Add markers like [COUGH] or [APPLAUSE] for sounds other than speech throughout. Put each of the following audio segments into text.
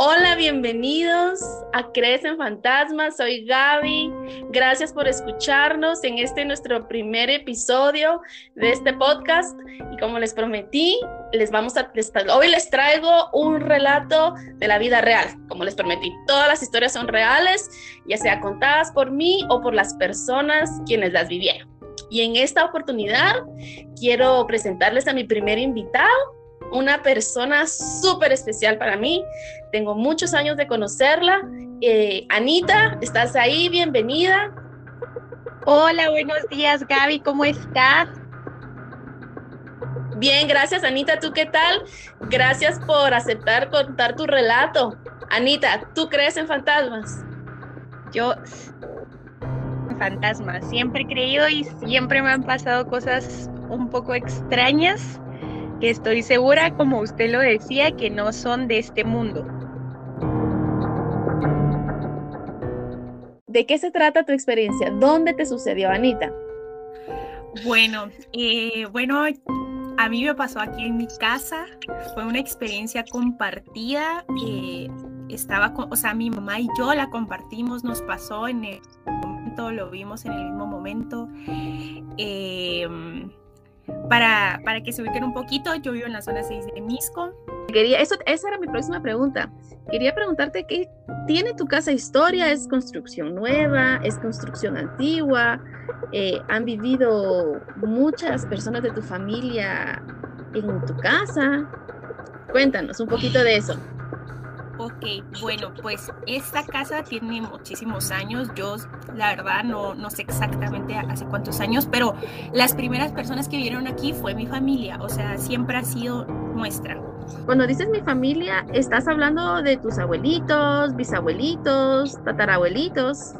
Hola, bienvenidos a Crecen Fantasmas. Soy Gaby. Gracias por escucharnos en este nuestro primer episodio de este podcast. Y como les prometí, les vamos a hoy les traigo un relato de la vida real. Como les prometí, todas las historias son reales, ya sea contadas por mí o por las personas quienes las vivieron. Y en esta oportunidad quiero presentarles a mi primer invitado una persona súper especial para mí. Tengo muchos años de conocerla. Eh, Anita, ¿estás ahí? Bienvenida. Hola, buenos días Gaby, ¿cómo estás? Bien, gracias Anita, ¿tú qué tal? Gracias por aceptar contar tu relato. Anita, ¿tú crees en fantasmas? Yo en fantasmas, siempre he creído y siempre me han pasado cosas un poco extrañas que estoy segura, como usted lo decía, que no son de este mundo. ¿De qué se trata tu experiencia? ¿Dónde te sucedió, Anita? Bueno, eh, bueno, a mí me pasó aquí en mi casa. Fue una experiencia compartida. Eh, estaba, con, o sea, mi mamá y yo la compartimos. Nos pasó en el momento, lo vimos en el mismo momento. Eh, para, para que se ubiquen un poquito, yo vivo en la zona 6 de Misco. Quería, eso, esa era mi próxima pregunta. Quería preguntarte qué tiene tu casa historia, es construcción nueva, es construcción antigua, eh, han vivido muchas personas de tu familia en tu casa. Cuéntanos un poquito de eso. Ok, bueno, pues esta casa tiene muchísimos años. Yo, la verdad, no, no sé exactamente hace cuántos años, pero las primeras personas que vivieron aquí fue mi familia, o sea, siempre ha sido nuestra. Cuando dices mi familia, ¿estás hablando de tus abuelitos, bisabuelitos, tatarabuelitos?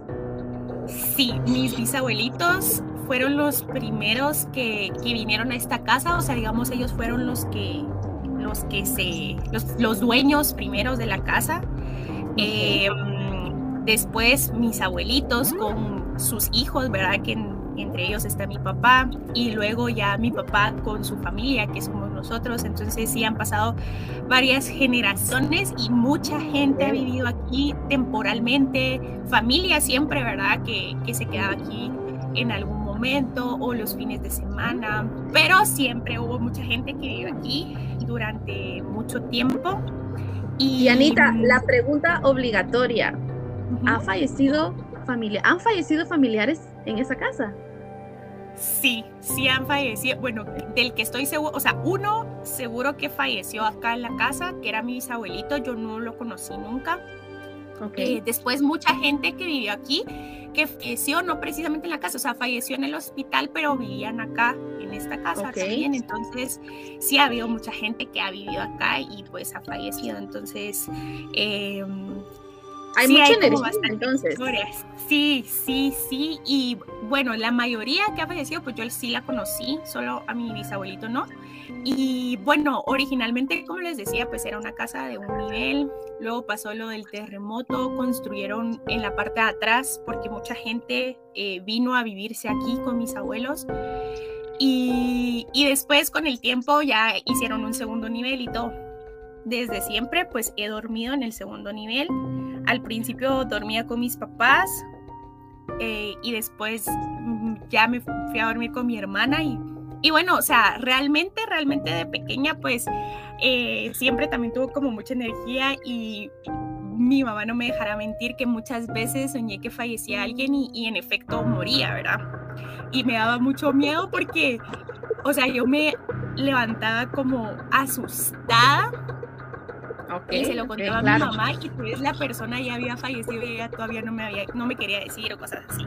Sí, mis bisabuelitos fueron los primeros que, que vinieron a esta casa, o sea, digamos, ellos fueron los que los que se, los, dueños primeros de la casa. Em, después mis abuelitos con sus hijos, ¿verdad? Que entre ellos está mi papá y luego ya mi papá con su familia, que somos nosotros. Entonces sí han pasado varias generaciones y mucha gente ha vivido aquí temporalmente, familia siempre, ¿verdad? Que, que se queda aquí en algún momento o los fines de semana, pero siempre hubo mucha gente que vive aquí durante mucho tiempo. Y, Anita, la pregunta obligatoria, ¿ha fallecido familia, ¿han fallecido familiares en esa casa? Sí, sí han fallecido. Bueno, del que estoy seguro, o sea, uno seguro que falleció acá en la casa, que era mi bisabuelito, yo no lo conocí nunca. Okay. Eh, después mucha gente que vivió aquí, que falleció no precisamente en la casa, o sea, falleció en el hospital, pero vivían acá, en esta casa también. Entonces, sí ha habido mucha gente que ha vivido acá y pues ha fallecido. Entonces, eh, hay mucha energía entonces. Sí, sí, sí. Y bueno, la mayoría que ha fallecido, pues yo sí la conocí, solo a mi bisabuelito no. Y bueno, originalmente, como les decía, pues era una casa de un nivel. Luego pasó lo del terremoto, construyeron en la parte de atrás porque mucha gente eh, vino a vivirse aquí con mis abuelos. Y, y después con el tiempo ya hicieron un segundo nivel y todo. Desde siempre pues he dormido en el segundo nivel. Al principio dormía con mis papás eh, y después mm, ya me fui a dormir con mi hermana y y bueno, o sea, realmente, realmente de pequeña, pues eh, siempre también tuvo como mucha energía y mi mamá no me dejará mentir que muchas veces soñé que fallecía alguien y, en efecto moría, ¿verdad? Y me daba mucho miedo porque, o sea, yo me levantaba como asustada y se lo contaba a mi mamá y pues la persona ya había fallecido y ella todavía no me había, no me quería decir o cosas así.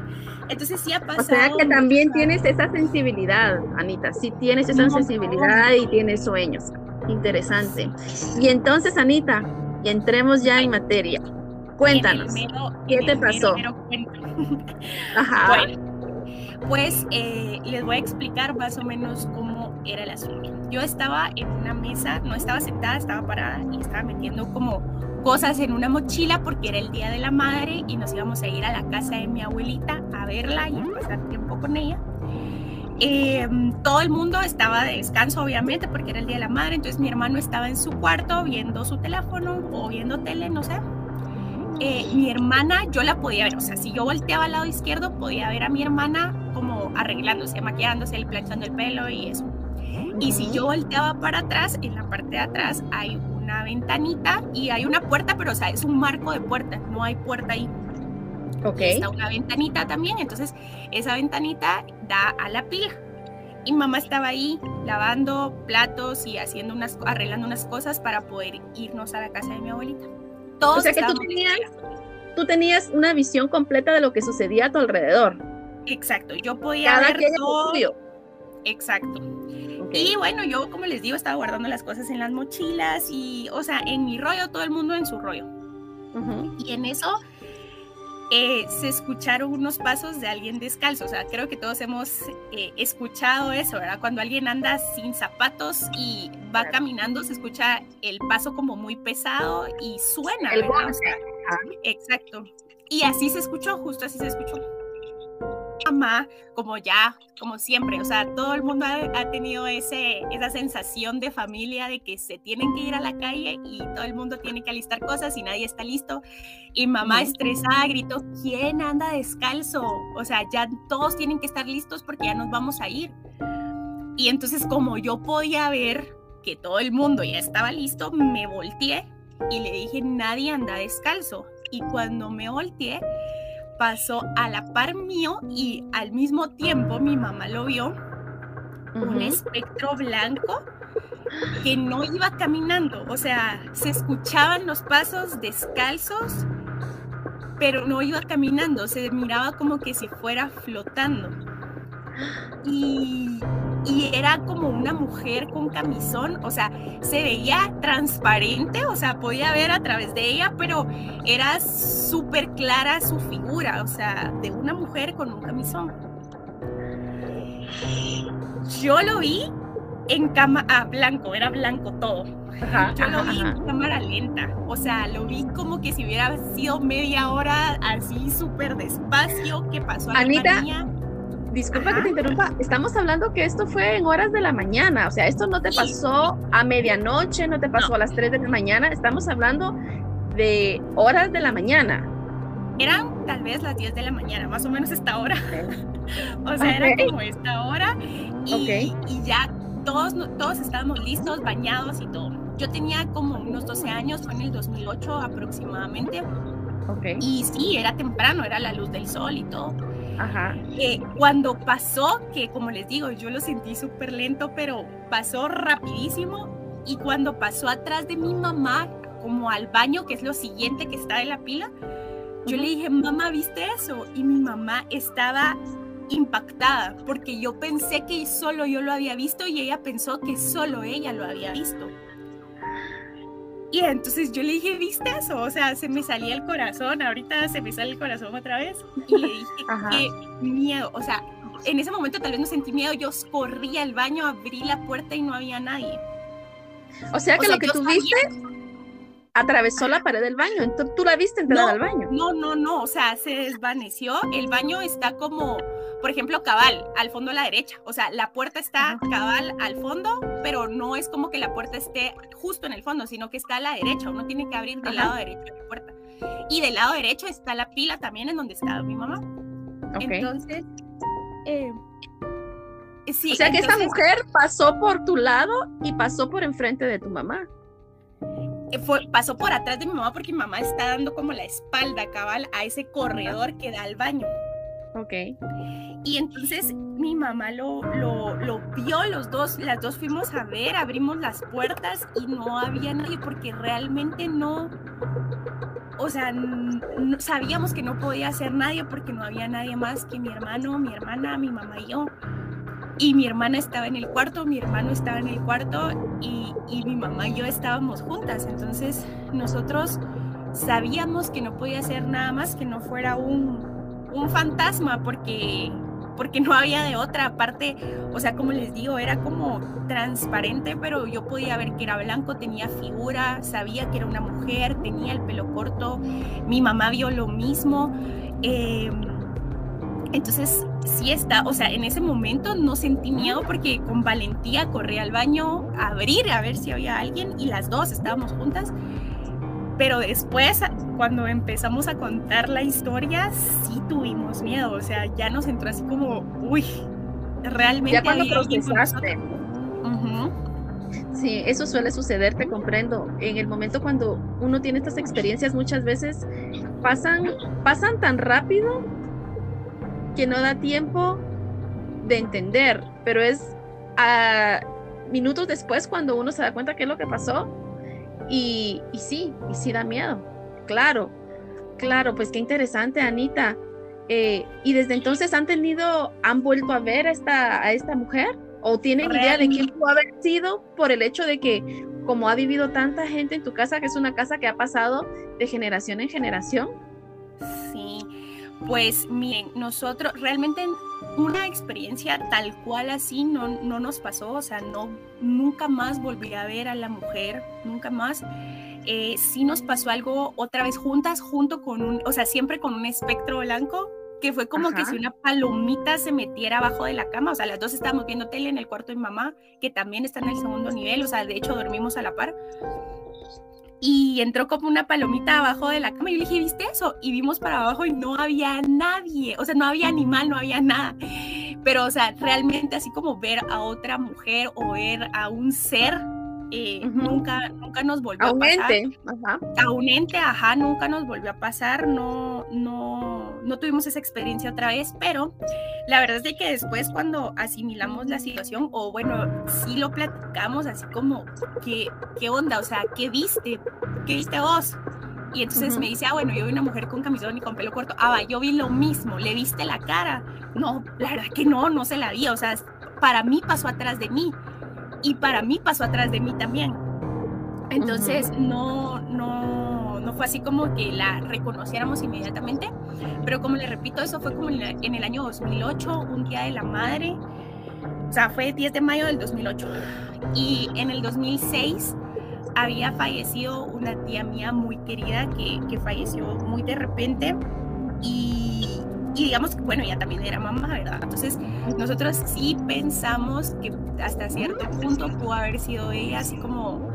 Entonces sí ha pasado. O sea que también tienes esa sensibilidad, Anita, sí tienes esa sensibilidad y tienes sueños. Interesante. Y entonces, Anita, entremos ya en materia. Cuéntanos, ¿qué te pasó? Ajá. Bueno, pues eh, les voy a explicar más o menos cómo era el asunto. Yo estaba en una mesa, no estaba sentada, estaba parada y estaba metiendo como cosas en una mochila porque era el Día de la Madre y nos íbamos a ir a la casa de mi abuelita a verla y a pasar tiempo con ella. Em, todo el mundo estaba de descanso, obviamente, porque era el Día de la Madre, entonces mi hermano estaba en su cuarto viendo su teléfono o viendo tele, no sé. Eh, mi hermana, yo la podía ver, o sea, si yo volteaba al lado izquierdo, podía ver a mi hermana como arreglándose, maquillándose, planchando el pelo y eso. Y si yo volteaba para atrás, en la parte de atrás hay una ventanita y hay una puerta, pero o sea, es un marco de puerta, no hay puerta ahí. Ok. Está una ventanita también, entonces esa ventanita da a la pila. Y mamá estaba ahí lavando platos y haciendo unas, arreglando unas cosas para poder irnos a la casa de mi abuelita. Todos o sea que tú tenías, tú tenías una visión completa de lo que sucedía a tu alrededor. Exacto, yo podía ver todo. Exacto. Y bueno, yo como les digo, estaba guardando las cosas en las mochilas y, o sea, en mi rollo, todo el mundo en su rollo. Y en eso eh, se escucharon unos pasos de alguien descalzo. O sea, creo que todos hemos eh, escuchado eso, ¿verdad? Cuando alguien anda sin zapatos y va caminando, se escucha el paso como muy pesado y suena. El ¿verdad? exacto. Y así se escuchó, justo así se escuchó mamá, como ya, como siempre, o sea, todo el mundo ha, tenido ese, esa sensación de familia de que se tienen que ir a la calle y todo el mundo tiene que alistar cosas y nadie está listo. Y mamá estresada gritó, ¿quién anda descalzo? O sea, ya todos tienen que estar listos porque ya nos vamos a ir. Y entonces como yo podía ver que todo el mundo ya estaba listo, me volteé y le dije, nadie anda descalzo. Y cuando me volteé, pasó a la par mío y al mismo tiempo mi mamá lo vio, un espectro blanco que no iba caminando, o sea, se escuchaban los pasos descalzos, pero no iba caminando, se miraba como que si fuera flotando. Y y era como una mujer con camisón, o sea, se veía transparente, o sea, podía ver a través de ella, pero era súper clara su figura, o sea, de una mujer con un camisón. Yo lo vi en cámara, ah, blanco, era blanco todo. Yo lo vi en cámara lenta, o sea, lo vi como que si hubiera sido media hora así súper despacio que pasó a Anita, la Disculpa que te interrumpa, estamos hablando que esto fue en horas de la mañana, o sea, esto no te pasó a medianoche, no te pasó a las 3 de la mañana, estamos hablando de horas de la mañana. Eran tal vez las 10 de la mañana, más o menos esta hora. [LAUGHS] o sea, era como esta hora y, y ya todos, todos estábamos listos, bañados y todo. Yo tenía como unos 12 años, fue en el 2008 aproximadamente. Okay. Y sí, era temprano, era la luz del sol y todo. Ajá. Eh, cuando pasó, que como les digo, yo lo sentí súper lento, pero pasó rapidísimo. Y cuando pasó atrás de mi mamá, como al baño, que es lo siguiente que está de la pila, yo le dije, mamá, ¿viste eso? Y mi mamá estaba impactada porque yo pensé que solo yo lo había visto y ella pensó que solo ella lo había visto. Y entonces yo le dije, ¿viste eso? O sea, se me salía el corazón, ahorita se me sale el corazón otra vez. Y le dije, [LAUGHS] qué miedo. O sea, en ese momento tal vez no sentí miedo, yo corrí al baño, abrí la puerta y no había nadie. O sea que lo que tú viste atravesó la pared del baño, entonces tú la viste entrar al baño. No, no, no, o sea, se desvaneció. El baño está como por ejemplo, cabal, al fondo a la derecha. O sea, la puerta está cabal al fondo, pero no es como que la puerta esté justo en el fondo, sino que está a la derecha. Uno tiene que abrir del lado derecho de la puerta. Y del lado derecho está la pila también en donde estaba mi mamá. Entonces, eh, sí. O sea que esta mujer pasó por tu lado y pasó por enfrente de tu mamá. Eh, fue, pasó por atrás de mi mamá porque mi mamá está dando como la espalda cabal a ese corredor que da al baño. Ok. Y entonces mi mamá lo, lo, vio, los dos, las dos fuimos a ver, abrimos las puertas y no había nadie porque realmente no, o sea, sabíamos que no podía ser nadie porque no había nadie más que mi hermano, mi hermana, mi mamá y yo. Y mi hermana estaba en el cuarto, mi hermano estaba en el cuarto y, y mi mamá y yo estábamos juntas. Entonces nosotros sabíamos que no podía ser nada más que no fuera un, un fantasma porque porque no había de otra parte, o sea, como les digo, era como transparente, pero yo podía ver que era blanco, tenía figura, sabía que era una mujer, tenía el pelo corto, mi mamá vio lo mismo. Em, Entonces, sí está, o sea, en ese momento no sentí miedo porque con valentía corrí al baño a abrir, a ver si había alguien y las dos estábamos juntas. Pero después, cuando empezamos a contar la historia, sí tuvimos miedo, o sea, ya nos entró así como, uy, realmente... Ya cuando procesaste. Sí, eso suele suceder, te comprendo. En el momento cuando uno tiene estas experiencias, muchas veces pasan, pasan tan rápido que no da tiempo de entender, pero es a minutos después cuando uno se da cuenta qué es lo que pasó y, y sí, y sí da miedo, claro, claro, pues qué interesante Anita. Eh, y desde entonces han tenido, han vuelto a ver a esta, a esta mujer o tienen idea de quién pudo haber sido por el hecho de que como ha vivido tanta gente en tu casa, que es una casa que ha pasado de generación en generación. Sí, pues miren, nosotros realmente una experiencia tal cual así no, no nos pasó, o sea, no, nunca más volví a ver a la mujer, nunca más. Eh, sí nos pasó algo otra vez juntas, junto con un, o sea, siempre con un espectro blanco, que fue como que si una palomita se metiera abajo de la cama, o sea, las dos estábamos viendo tele en el cuarto de mamá, que también está en el segundo nivel, o sea, de hecho dormimos a la par y entró como una palomita abajo de la cama. Y yo le dije, ¿viste eso? Y vimos para abajo y no había nadie, o sea, no había animal, no había nada. Pero, o sea, realmente así como ver a otra mujer o ver a un ser eh, nunca, nunca nos volvió a, pasar. ajá. A un ente, ajá, nunca nos volvió a pasar, no, no, no tuvimos esa experiencia otra vez, pero la verdad es de que después cuando asimilamos la situación, o bueno, sí lo platicamos así como, ¿qué, qué onda? O sea, ¿qué viste? ¿Qué viste vos? Y entonces me dice, ah, bueno, yo vi una mujer con camisón y con pelo corto. Ah, va, yo vi lo mismo. ¿Le viste la cara? No, la verdad que no, no se la vi. O sea, para mí pasó atrás de mí y para mí pasó atrás de mí también. Entonces, no, no, no fue así como que la reconociéramos inmediatamente, pero como le repito, eso fue como en el año 2008, un día de la madre, o sea, fue 10 de mayo del 2008. Y en el 2006 había fallecido una tía mía muy querida que, que falleció muy de repente y y digamos que, bueno, ella también era mamá, ¿verdad? Entonces, nosotros sí pensamos que hasta cierto punto pudo haber sido ella, así como,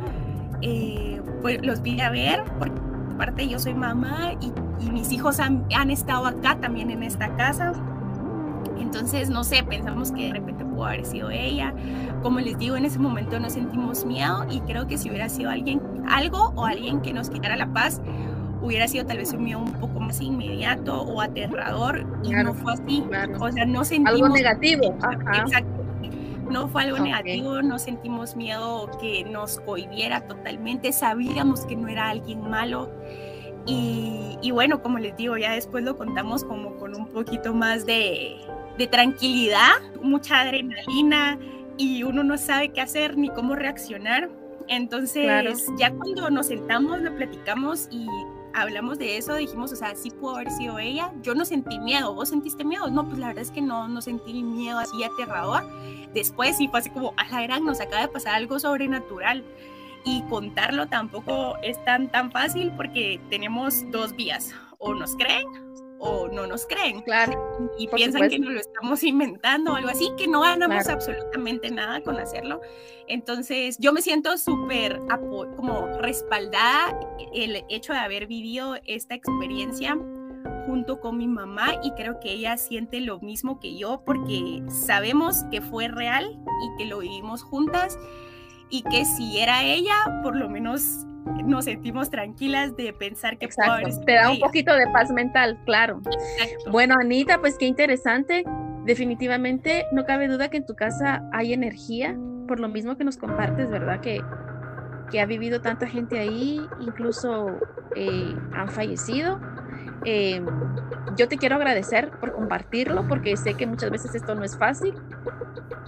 eh, pues los vine a ver, porque aparte yo soy mamá y, y mis hijos han, han, estado acá también en esta casa. Entonces, no sé, pensamos que de repente pudo haber sido ella. Como les digo, en ese momento no sentimos miedo y creo que si hubiera sido alguien, algo o alguien que nos quitara la paz, hubiera sido tal vez un miedo un poco más inmediato o aterrador y no fue así. O sea, no sentimos... Algo negativo. Exacto. No fue algo negativo, no sentimos miedo que nos cohibiera totalmente, sabíamos que no era alguien malo. Y, y, bueno, como les digo, ya después lo contamos como con un poquito más de, de tranquilidad, mucha adrenalina y uno no sabe qué hacer ni cómo reaccionar. Entonces, ya cuando nos sentamos, lo platicamos y hablamos de eso, dijimos, o sea, sí pudo haber sido ella. Yo no sentí miedo, ¿vos sentiste miedo? No, pues la verdad es que no, no sentí miedo así aterrador. Después sí fue así como, a la gran, nos acaba de pasar algo sobrenatural. Y contarlo tampoco es tan, tan fácil porque tenemos dos vías, o nos creen o no nos creen. Claro. Y piensan que nos lo estamos inventando o algo así, que no ganamos absolutamente nada con hacerlo. Entonces, yo me siento súper como respaldada el hecho de haber vivido esta experiencia junto con mi mamá y creo que ella siente lo mismo que yo porque sabemos que fue real y que lo vivimos juntas y que si era ella, por lo menos nos sentimos tranquilas de pensar que te da un poquito de paz mental, claro. Bueno, Anita, pues qué interesante. Definitivamente no cabe duda que en tu casa hay energía, por lo mismo que nos compartes, ¿verdad? Que, que ha vivido tanta gente ahí, incluso eh, han fallecido. Em, yo te quiero agradecer por compartirlo, porque sé que muchas veces esto no es fácil.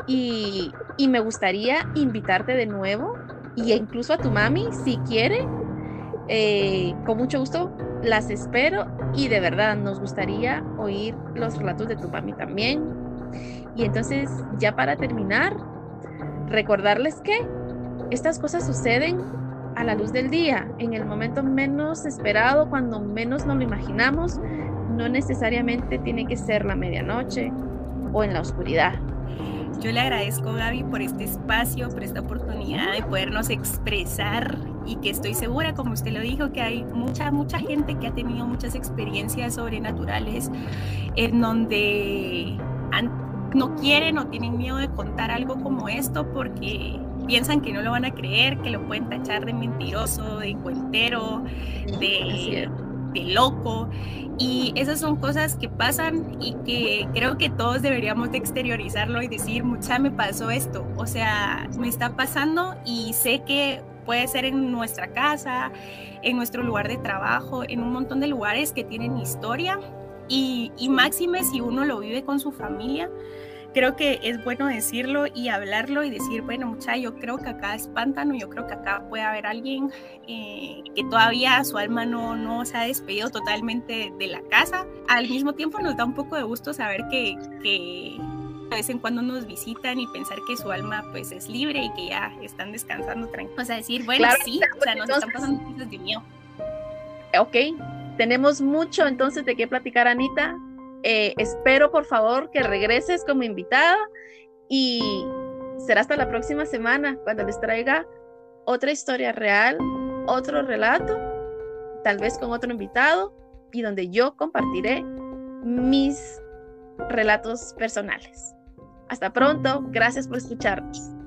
Y, y me gustaría invitarte de nuevo y incluso a tu mami, si quiere, eh, con mucho gusto las espero y de verdad nos gustaría oír los relatos de tu mami también. Y entonces, ya para terminar, recordarles que estas cosas suceden a la luz del día, en el momento menos esperado, cuando menos nos lo imaginamos. No necesariamente tiene que ser la medianoche o en la oscuridad. Yo le agradezco, Gaby, por este espacio, por esta oportunidad de podernos expresar y que estoy segura, como usted lo dijo, que hay mucha, mucha gente que ha tenido muchas experiencias sobrenaturales en donde no quieren o tienen miedo de contar algo como esto porque piensan que no lo van a creer, que lo pueden tachar de mentiroso, de cuentero, de, loco. Y esas son cosas que pasan y que creo que todos deberíamos de exteriorizarlo y decir, mucha me pasó esto. O sea, me está pasando y sé que puede ser en nuestra casa, en nuestro lugar de trabajo, en un montón de lugares que tienen historia. Y, y máxime si uno lo vive con su familia, creo que es bueno decirlo y hablarlo y decir, bueno, mucha, yo creo que acá es pántano, yo creo que acá puede haber alguien eh, que todavía su alma no, no se ha despedido totalmente de la casa. Al mismo tiempo nos da un poco de gusto saber que, que de vez en cuando nos visitan y pensar que su alma pues es libre y que ya están descansando tranquilos. O sea, decir, bueno, sí, o sea, nos están pasando cosas de miedo. Ok, tenemos mucho entonces de qué platicar, Anita. Eh, espero por favor que regreses como invitada y será hasta la próxima semana cuando les traiga otra historia real, otro relato, tal vez con otro invitado y donde yo compartiré mis relatos personales. Hasta pronto, gracias por escucharnos.